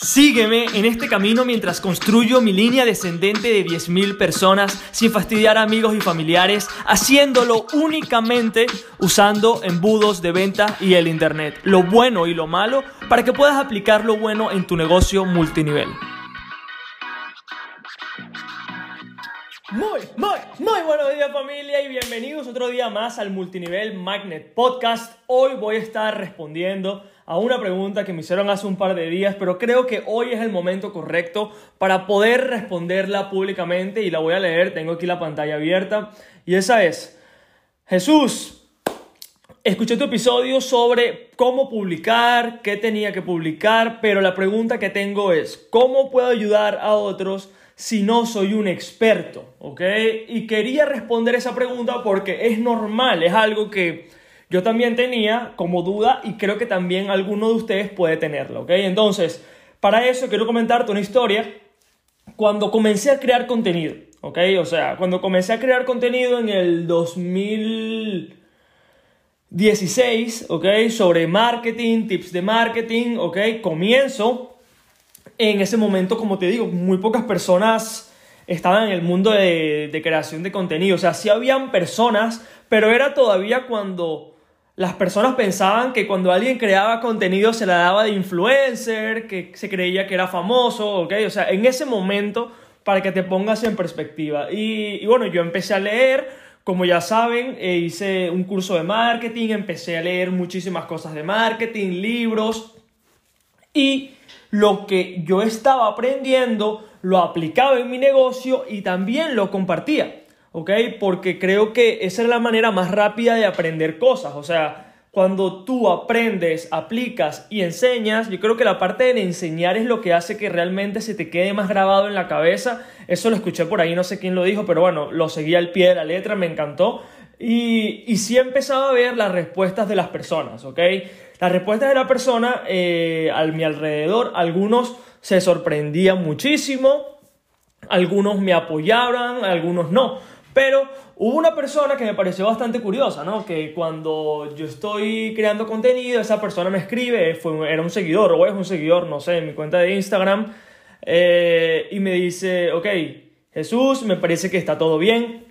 Sígueme en este camino mientras construyo mi línea descendente de 10.000 personas sin fastidiar a amigos y familiares, haciéndolo únicamente usando embudos de venta y el Internet, lo bueno y lo malo, para que puedas aplicar lo bueno en tu negocio multinivel. Muy, muy, muy buenos días familia y bienvenidos otro día más al Multinivel Magnet Podcast. Hoy voy a estar respondiendo a una pregunta que me hicieron hace un par de días, pero creo que hoy es el momento correcto para poder responderla públicamente y la voy a leer, tengo aquí la pantalla abierta y esa es, Jesús, escuché tu episodio sobre cómo publicar, qué tenía que publicar, pero la pregunta que tengo es, ¿cómo puedo ayudar a otros? si no soy un experto, ¿ok? Y quería responder esa pregunta porque es normal, es algo que yo también tenía como duda y creo que también alguno de ustedes puede tenerlo, ¿ok? Entonces, para eso quiero comentarte una historia. Cuando comencé a crear contenido, ¿ok? O sea, cuando comencé a crear contenido en el 2016, ¿ok? Sobre marketing, tips de marketing, ¿ok? Comienzo. En ese momento, como te digo, muy pocas personas estaban en el mundo de, creación de contenido. O sea, sí habían personas, pero era todavía cuando las personas pensaban que cuando alguien creaba contenido se la daba de influencer, que se creía que era famoso, ¿ok? O sea, en ese momento, para que te pongas en perspectiva. Y, bueno, yo empecé a leer, como ya saben, eh, hice un curso de marketing, empecé a leer muchísimas cosas de marketing, libros, y lo que yo estaba aprendiendo lo aplicaba en mi negocio y también lo compartía. ¿Ok? Porque creo que esa es la manera más rápida de aprender cosas, o sea, cuando tú aprendes, aplicas y enseñas, yo creo que la parte de enseñar es lo que hace que realmente se te quede más grabado en la cabeza. Eso lo escuché por ahí, no sé quién lo dijo, pero bueno, lo seguí al pie de la letra, me encantó. Y, y sí he empezado a ver las respuestas de las personas, ¿ok? Las respuestas de la persona eh, a mi alrededor, algunos se sorprendían muchísimo, algunos me apoyaban, algunos no. Pero hubo una persona que me pareció bastante curiosa, ¿no? Que cuando yo estoy creando contenido, esa persona me escribe, fue, era un seguidor o es un seguidor, no sé, en mi cuenta de Instagram, eh, y me dice, ok, Jesús, me parece que está todo bien,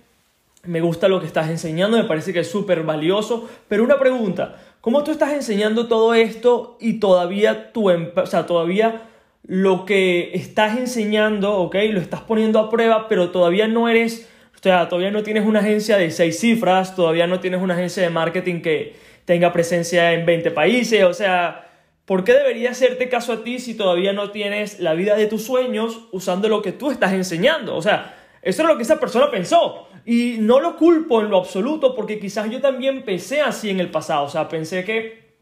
me gusta lo que estás enseñando, me parece que es súper valioso, pero una pregunta, ¿cómo tú estás enseñando todo esto y todavía tu, o sea, todavía lo que estás enseñando, ok, lo estás poniendo a prueba, pero todavía no eres o sea, todavía no tienes una agencia de seis cifras, todavía no tienes una agencia de marketing que tenga presencia en 20 países. O sea, ¿por qué debería hacerte caso a ti si todavía no tienes la vida de tus sueños usando lo que tú estás enseñando? O sea, eso es lo que esa persona pensó. Y no lo culpo en lo absoluto porque quizás yo también pensé así en el pasado. O sea, pensé que,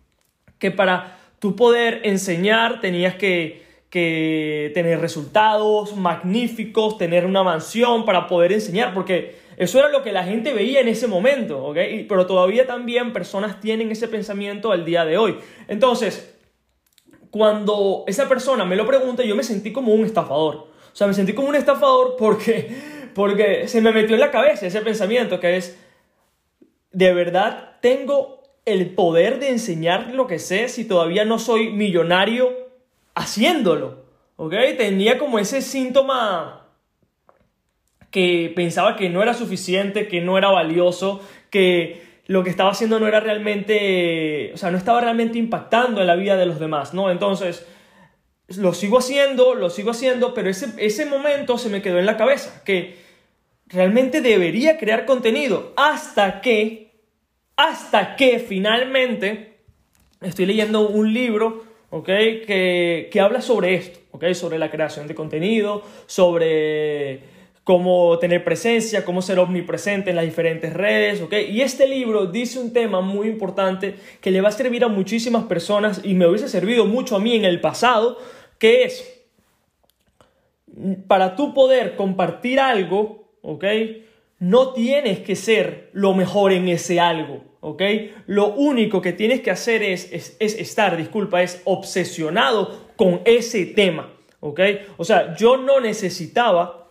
que para tú poder enseñar tenías que que tener resultados magníficos, tener una mansión para poder enseñar, porque eso era lo que la gente veía en ese momento. Pero todavía también personas tienen ese pensamiento al día de hoy. Entonces, cuando esa persona me lo pregunta, yo me sentí como un estafador. O sea, me sentí como un estafador porque, porque se me metió en la cabeza ese pensamiento que es, de verdad tengo el poder de enseñar lo que sé si todavía no soy millonario haciéndolo, ¿ok? Tenía como ese síntoma que pensaba que no era suficiente, que no era valioso, que lo que estaba haciendo no era realmente, o sea, no estaba realmente impactando en la vida de los demás, ¿no? Entonces, lo sigo haciendo, lo sigo haciendo, pero ese, ese momento se me quedó en la cabeza, que realmente debería crear contenido hasta que, hasta que finalmente estoy leyendo un libro que, que habla sobre esto, ¿okay? Sobre la creación de contenido, sobre cómo tener presencia, cómo ser omnipresente en las diferentes redes, ¿ok? Y este libro dice un tema muy importante que le va a servir a muchísimas personas y me hubiese servido mucho a mí en el pasado, que es, para tú poder compartir algo, ¿ok? No tienes que ser lo mejor en ese algo, Lo único que tienes que hacer es, es, estar, disculpa, es obsesionado con ese tema. O sea, yo no necesitaba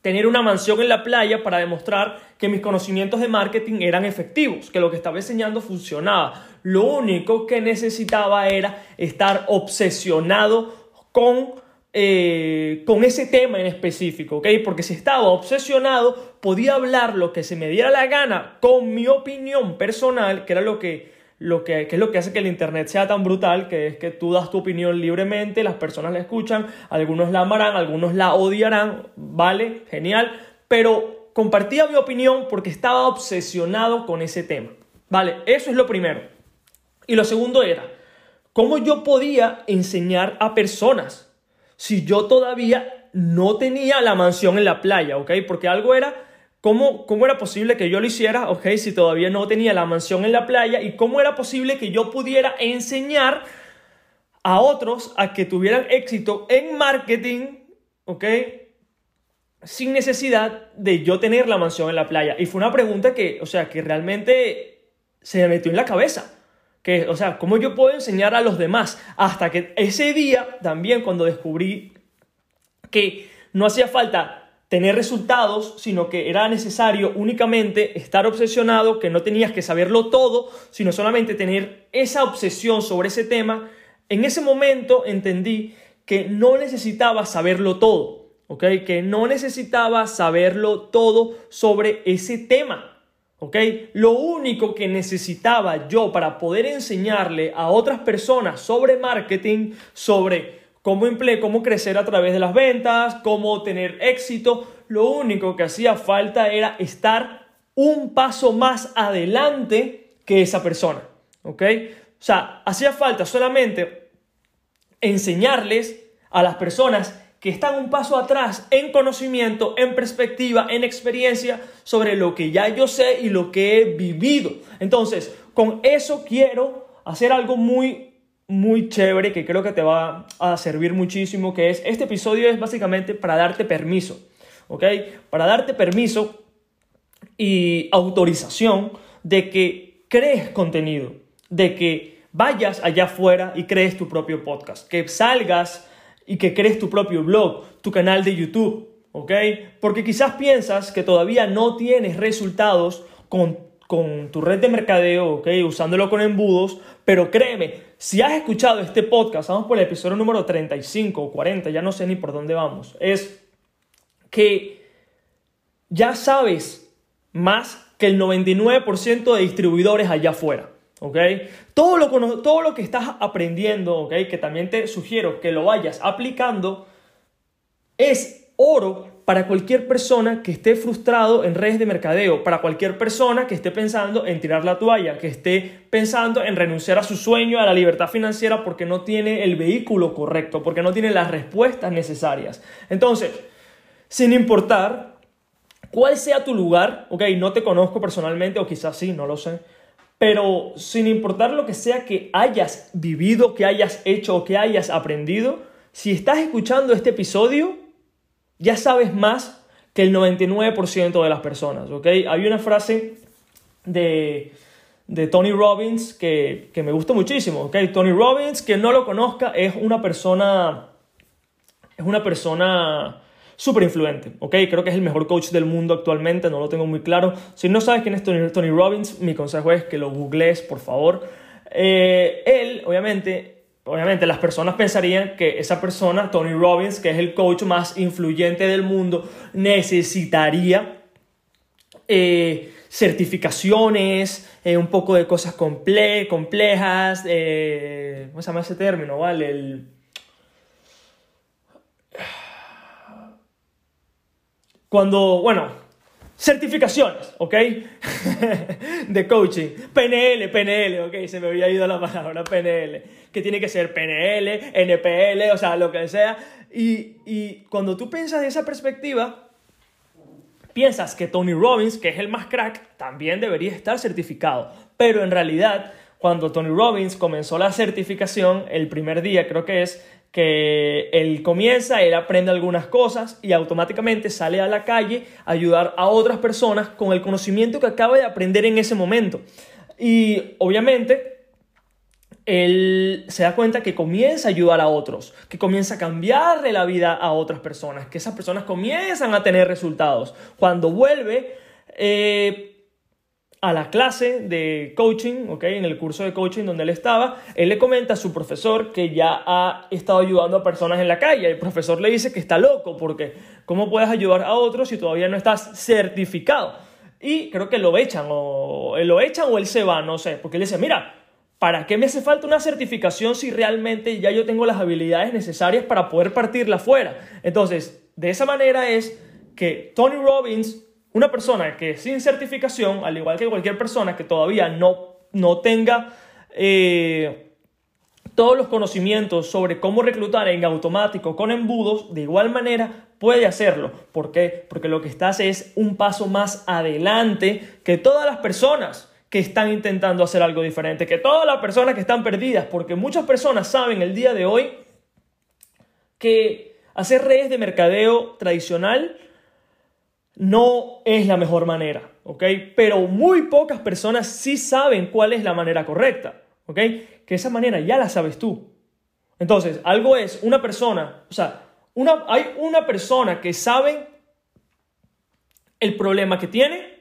tener una mansión en la playa para demostrar que mis conocimientos de marketing eran efectivos, que lo que estaba enseñando funcionaba. Lo único que necesitaba era estar obsesionado con, eh, con ese tema en específico, ¿ok? Porque si estaba obsesionado, podía hablar lo que se me diera la gana con mi opinión personal, que era lo que lo que, es lo que hace que el Internet sea tan brutal, que es que tú das tu opinión libremente, las personas la escuchan, algunos la amarán, algunos la odiarán, ¿vale? Genial, pero compartía mi opinión porque estaba obsesionado con ese tema, ¿vale? Eso es lo primero. Y lo segundo era, ¿cómo yo podía enseñar a personas si yo todavía no tenía la mansión en la playa, ¿ok? Porque algo era ¿Cómo, ¿Cómo, era posible que yo lo hiciera, ok, si todavía no tenía la mansión en la playa? ¿Y cómo era posible que yo pudiera enseñar a otros a que tuvieran éxito en marketing, ok, sin necesidad de yo tener la mansión en la playa? Y fue una pregunta que, o sea, que realmente se me metió en la cabeza. Que, o sea, ¿cómo yo puedo enseñar a los demás? Hasta que ese día, también cuando descubrí que no hacía falta tener resultados, sino que era necesario únicamente estar obsesionado, que no tenías que saberlo todo, sino solamente tener esa obsesión sobre ese tema, en ese momento entendí que no necesitaba saberlo todo, ¿ok? Que no necesitaba saberlo todo sobre ese tema, ¿ok? Lo único que necesitaba yo para poder enseñarle a otras personas sobre marketing, sobre cómo, cómo crecer a través de las ventas, cómo tener éxito. Lo único que hacía falta era estar un paso más adelante que esa persona. ¿Ok? O sea, hacía falta solamente enseñarles a las personas que están un paso atrás en conocimiento, en perspectiva, en experiencia sobre lo que ya yo sé y lo que he vivido. Entonces, con eso quiero hacer algo muy muy chévere que creo que te va a servir muchísimo, que es, este episodio es básicamente para darte permiso, ¿ok? Para darte permiso y autorización de que crees contenido, de que vayas allá afuera y crees tu propio podcast, que salgas y que crees tu propio blog, tu canal de YouTube, ¿ok? Porque quizás piensas que todavía no tienes resultados con con tu red de mercadeo, ¿ok? Usándolo con embudos, pero créeme, si has escuchado este podcast, vamos por el episodio número 35 o 40, ya no sé ni por dónde vamos, es que ya sabes más que el 99% de distribuidores allá afuera. ¿Ok? Todo lo, todo lo que estás aprendiendo, ¿ok? Que también te sugiero que lo vayas aplicando, es oro para cualquier persona que esté frustrado en redes de mercadeo, para cualquier persona que esté pensando en tirar la toalla, que esté pensando en renunciar a su sueño, a la libertad financiera porque no tiene el vehículo correcto, porque no tiene las respuestas necesarias. Entonces, sin importar cuál sea tu lugar, ok, no te conozco personalmente o quizás sí, no lo sé, pero sin importar lo que sea que hayas vivido, que hayas hecho o que hayas aprendido, si estás escuchando este episodio, ya sabes más que el 99% de las personas, ¿ok? Hay una frase de, Tony Robbins que, me gusta muchísimo, ¿ok? Tony Robbins, que no lo conozca, es una persona, es una persona súper influente, ¿ok? Creo que es el mejor coach del mundo actualmente, no lo tengo muy claro. Si no sabes quién es Tony, Robbins, mi consejo es que lo googlees, por favor. Eh, él, obviamente, Obviamente las personas pensarían que esa persona, Tony Robbins, que es el coach más influyente del mundo, necesitaría eh, certificaciones, eh, un poco de cosas complejas, ¿cómo se llama ese término? ¿Vale? El, cuando, bueno, certificaciones, ¿ok? de coaching. PNL, PNL, ¿ok? Se me había ido la palabra PNL. Que tiene que ser PNL, NPL, o sea, lo que sea. Y, y cuando tú piensas de esa perspectiva, piensas que Tony Robbins, que es el más crack, también debería estar certificado. Pero en realidad, cuando Tony Robbins comenzó la certificación, el primer día creo que es, que él comienza, él aprende algunas cosas y automáticamente sale a la calle a ayudar a otras personas con el conocimiento que acaba de aprender en ese momento. Y obviamente él se da cuenta que comienza a ayudar a otros, que comienza a cambiarle la vida a otras personas, que esas personas comienzan a tener resultados. Cuando vuelve, eh, a la clase de coaching, ¿ok? En el curso de coaching donde él estaba, él le comenta a su profesor que ya ha estado ayudando a personas en la calle. El profesor le dice que está loco porque ¿cómo puedes ayudar a otros si todavía no estás certificado? Y creo que lo echan o lo echan o él se va, no sé, porque él dice, mira, ¿para qué me hace falta una certificación si realmente ya yo tengo las habilidades necesarias para poder partirla fuera? Entonces, de esa manera es que Tony Robbins una persona que sin certificación, al igual que cualquier persona que todavía no, no tenga eh, todos los conocimientos sobre cómo reclutar en automático con embudos, de igual manera puede hacerlo. ¿Por qué? Porque lo que estás es un paso más adelante que todas las personas que están intentando hacer algo diferente, que todas las personas que están perdidas, porque muchas personas saben el día de hoy que hacer redes de mercadeo tradicional no es la mejor manera, ¿ok? Pero muy pocas personas sí saben cuál es la manera correcta, ¿ok? Que esa manera ya la sabes tú. Entonces, algo es una persona, o sea, una, hay una persona que sabe el problema que tiene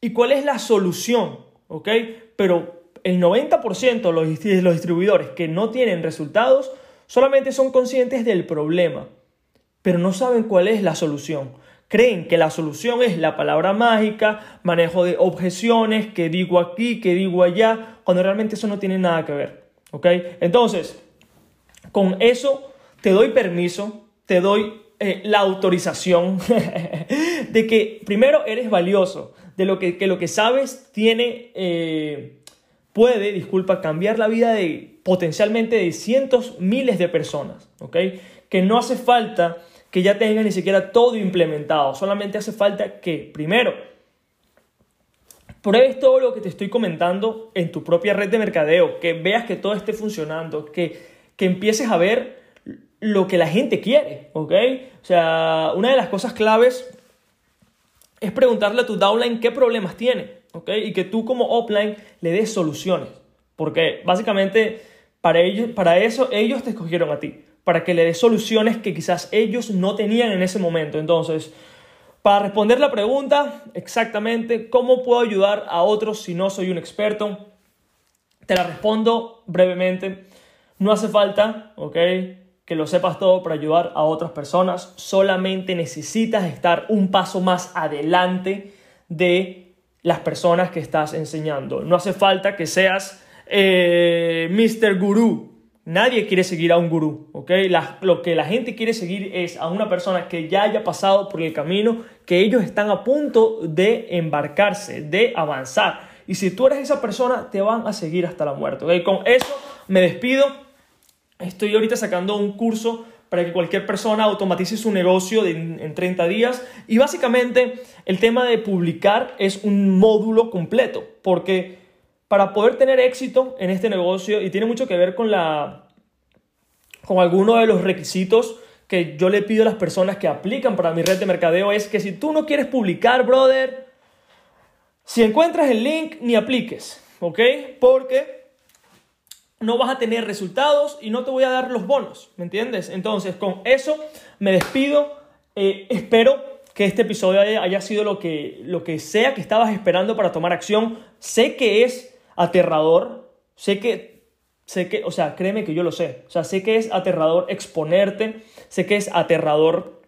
y cuál es la solución, ¿ok? Pero el 90% de los, de los distribuidores que no tienen resultados solamente son conscientes del problema, pero no saben cuál es la solución creen que la solución es la palabra mágica, manejo de objeciones, que digo aquí, que digo allá, cuando realmente eso no tiene nada que ver. ¿Ok? Entonces, con eso te doy permiso, te doy eh, la autorización de que primero eres valioso, de lo que, lo que sabes tiene, eh, puede, disculpa, cambiar la vida de potencialmente de cientos, miles de personas. ¿Ok? Que no hace falta que ya tengas ni siquiera todo implementado. Solamente hace falta que, primero, pruebes todo lo que te estoy comentando en tu propia red de mercadeo, que veas que todo esté funcionando, que, que empieces a ver lo que la gente quiere, ¿ok? O sea, una de las cosas claves es preguntarle a tu downline qué problemas tiene, ¿ok? Y que tú como offline le des soluciones, porque básicamente para, ellos, para eso ellos te escogieron a ti para que le dé soluciones que quizás ellos no tenían en ese momento. Entonces, para responder la pregunta, exactamente, ¿cómo puedo ayudar a otros si no soy un experto? Te la respondo brevemente. No hace falta, ¿ok? Que lo sepas todo para ayudar a otras personas. Solamente necesitas estar un paso más adelante de las personas que estás enseñando. No hace falta que seas eh, Mr. Guru, Nadie quiere seguir a un gurú, ¿ok? lo que la gente quiere seguir es a una persona que ya haya pasado por el camino, que ellos están a punto de embarcarse, de avanzar. Y si tú eres esa persona, te van a seguir hasta la muerte, ¿ok? Con eso me despido. Estoy ahorita sacando un curso para que cualquier persona automatice su negocio en 30 días. Y básicamente el tema de publicar es un módulo completo, porque para poder tener éxito en este negocio y tiene mucho que ver con la con alguno de los requisitos que yo le pido a las personas que aplican para mi red de mercadeo es que si tú no quieres publicar, brother, si encuentras el link ni apliques, ¿ok? Porque no vas a tener resultados y no te voy a dar los bonos, ¿me entiendes? Entonces, con eso me despido. Eh, espero que este episodio haya, sido lo que, lo que sea que estabas esperando para tomar acción. Sé que es aterrador. Sé que, sé que, o sea, créeme que yo lo sé. O sea, sé que es aterrador exponerte, sé que es aterrador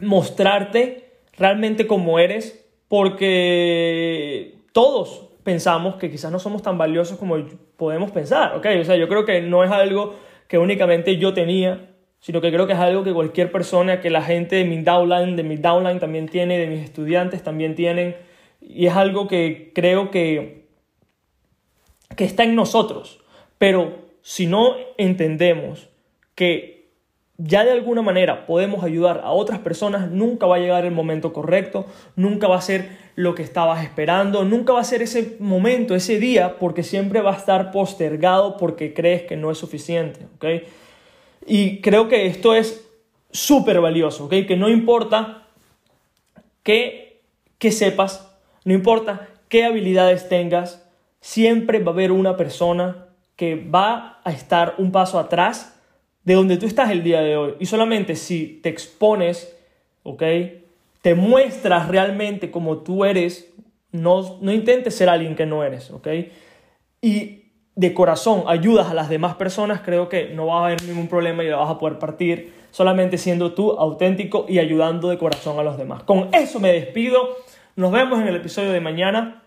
mostrarte realmente como eres, porque todos pensamos que quizás no somos tan valiosos como podemos pensar, ¿ok? O sea, yo creo que no es algo que únicamente yo tenía, sino que creo que es algo que cualquier persona, que la gente de mi downline, de mi downline también tiene, de mis estudiantes también tienen, y es algo que creo que que está en nosotros. Pero si no entendemos que ya de alguna manera podemos ayudar a otras personas, nunca va a llegar el momento correcto, nunca va a ser lo que estabas esperando, nunca va a ser ese momento, ese día, porque siempre va a estar postergado porque crees que no es suficiente, Y creo que esto es súper valioso, ¿ok? Que no importa qué, qué sepas, no importa qué habilidades tengas, siempre va a haber una persona que va a estar un paso atrás de donde tú estás el día de hoy. Y solamente si te expones, ¿ok? Te muestras realmente como tú eres, No, no intentes ser alguien que no eres, ¿ok? Y de corazón ayudas a las demás personas, creo que no va a haber ningún problema y lo vas a poder partir solamente siendo tú auténtico y ayudando de corazón a los demás. Con eso me despido. Nos vemos en el episodio de mañana.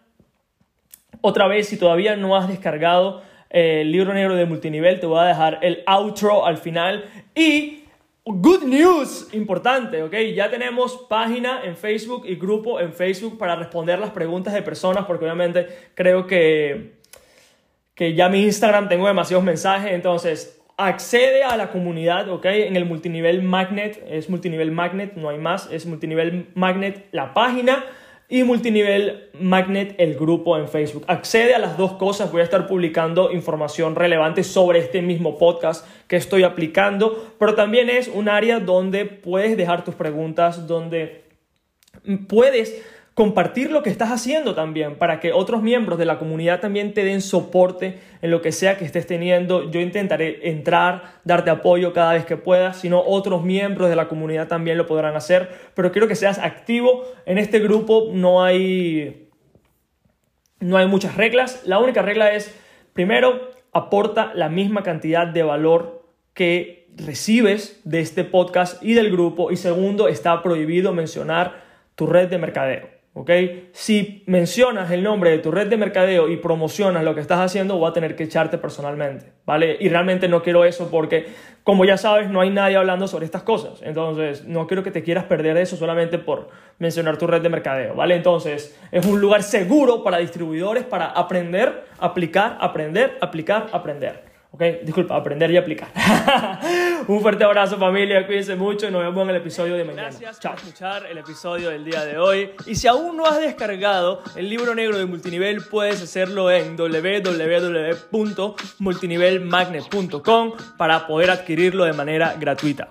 Otra vez, si todavía no has descargado eh, el libro negro de multinivel, te voy a dejar el outro al final. Y good news, importante, ¿ok? Ya tenemos página en Facebook y grupo en Facebook para responder las preguntas de personas, porque obviamente creo que que ya mi Instagram tengo demasiados mensajes, entonces accede a la comunidad, ¿ok? En el multinivel magnet, es multinivel magnet, no hay más, es multinivel magnet la página y multinivel magnet el grupo en Facebook. Accede a las dos cosas, voy a estar publicando información relevante sobre este mismo podcast que estoy aplicando, pero también es un área donde puedes dejar tus preguntas, donde puedes compartir lo que estás haciendo también para que otros miembros de la comunidad también te den soporte en lo que sea que estés teniendo. Yo intentaré entrar, darte apoyo cada vez que pueda, si no otros miembros de la comunidad también lo podrán hacer, pero quiero que seas activo en este grupo, no hay no hay muchas reglas, la única regla es primero aporta la misma cantidad de valor que recibes de este podcast y del grupo y segundo está prohibido mencionar tu red de mercadeo. ¿Ok? Si mencionas el nombre de tu red de mercadeo y promocionas lo que estás haciendo, voy a tener que echarte personalmente, ¿vale? Y realmente no quiero eso porque, como ya sabes, no hay nadie hablando sobre estas cosas. Entonces, no quiero que te quieras perder eso solamente por mencionar tu red de mercadeo, ¿vale? Entonces, es un lugar seguro para distribuidores para aprender, aplicar, aprender, aplicar, aprender. ¿Ok? Disculpa, aprender y aplicar. Un fuerte abrazo familia, cuídense mucho y nos vemos en el episodio de mañana. Gracias por escuchar el episodio del día de hoy. Y si aún no has descargado el libro negro de multinivel, puedes hacerlo en www.multinivelmagnet.com para poder adquirirlo de manera gratuita.